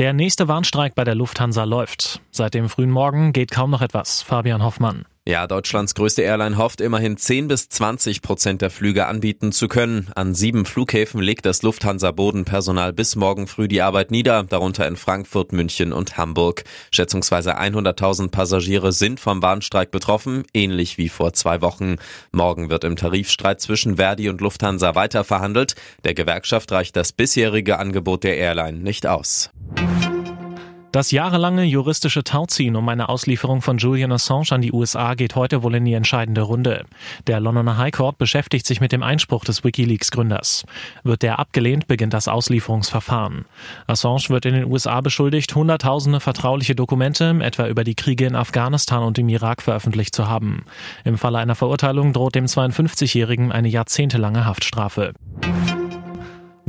Der nächste Warnstreik bei der Lufthansa läuft. Seit dem frühen Morgen geht kaum noch etwas. Fabian Hoffmann. Ja, Deutschlands größte Airline hofft immerhin 10 bis 20 Prozent der Flüge anbieten zu können. An sieben Flughäfen legt das Lufthansa Bodenpersonal bis morgen früh die Arbeit nieder, darunter in Frankfurt, München und Hamburg. Schätzungsweise 100.000 Passagiere sind vom Warnstreik betroffen, ähnlich wie vor zwei Wochen. Morgen wird im Tarifstreit zwischen Verdi und Lufthansa weiter verhandelt. Der Gewerkschaft reicht das bisherige Angebot der Airline nicht aus. Das jahrelange juristische Tauziehen um eine Auslieferung von Julian Assange an die USA geht heute wohl in die entscheidende Runde. Der Londoner High Court beschäftigt sich mit dem Einspruch des WikiLeaks-Gründers. Wird der abgelehnt, beginnt das Auslieferungsverfahren. Assange wird in den USA beschuldigt, hunderttausende vertrauliche Dokumente, etwa über die Kriege in Afghanistan und im Irak, veröffentlicht zu haben. Im Falle einer Verurteilung droht dem 52-Jährigen eine jahrzehntelange Haftstrafe.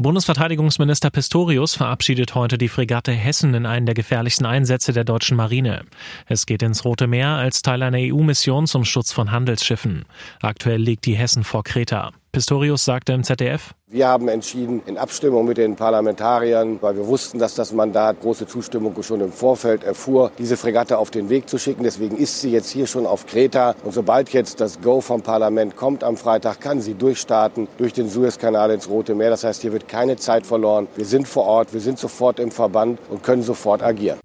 Bundesverteidigungsminister Pistorius verabschiedet heute die Fregatte Hessen in einen der gefährlichsten Einsätze der deutschen Marine. Es geht ins Rote Meer als Teil einer EU-Mission zum Schutz von Handelsschiffen. Aktuell liegt die Hessen vor Kreta. Pistorius sagte im ZDF, wir haben entschieden, in Abstimmung mit den Parlamentariern, weil wir wussten, dass das Mandat große Zustimmung schon im Vorfeld erfuhr, diese Fregatte auf den Weg zu schicken. Deswegen ist sie jetzt hier schon auf Kreta. Und sobald jetzt das Go vom Parlament kommt am Freitag, kann sie durchstarten durch den Suezkanal ins Rote Meer. Das heißt, hier wird keine Zeit verloren. Wir sind vor Ort, wir sind sofort im Verband und können sofort agieren.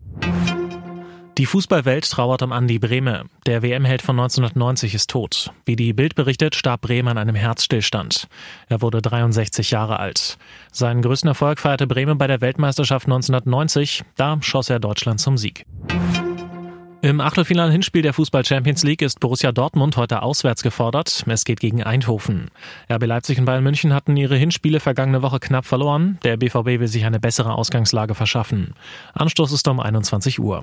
Die Fußballwelt trauert um Andi Brehme. Der WM-Held von 1990 ist tot. Wie die Bild berichtet, starb Brehme an einem Herzstillstand. Er wurde 63 Jahre alt. Seinen größten Erfolg feierte Brehme bei der Weltmeisterschaft 1990. Da schoss er Deutschland zum Sieg. Im Achtelfinal-Hinspiel der Fußball Champions League ist Borussia Dortmund heute auswärts gefordert. Es geht gegen Eindhoven. RB Leipzig und Bayern München hatten ihre Hinspiele vergangene Woche knapp verloren. Der BVB will sich eine bessere Ausgangslage verschaffen. Anstoß ist um 21 Uhr.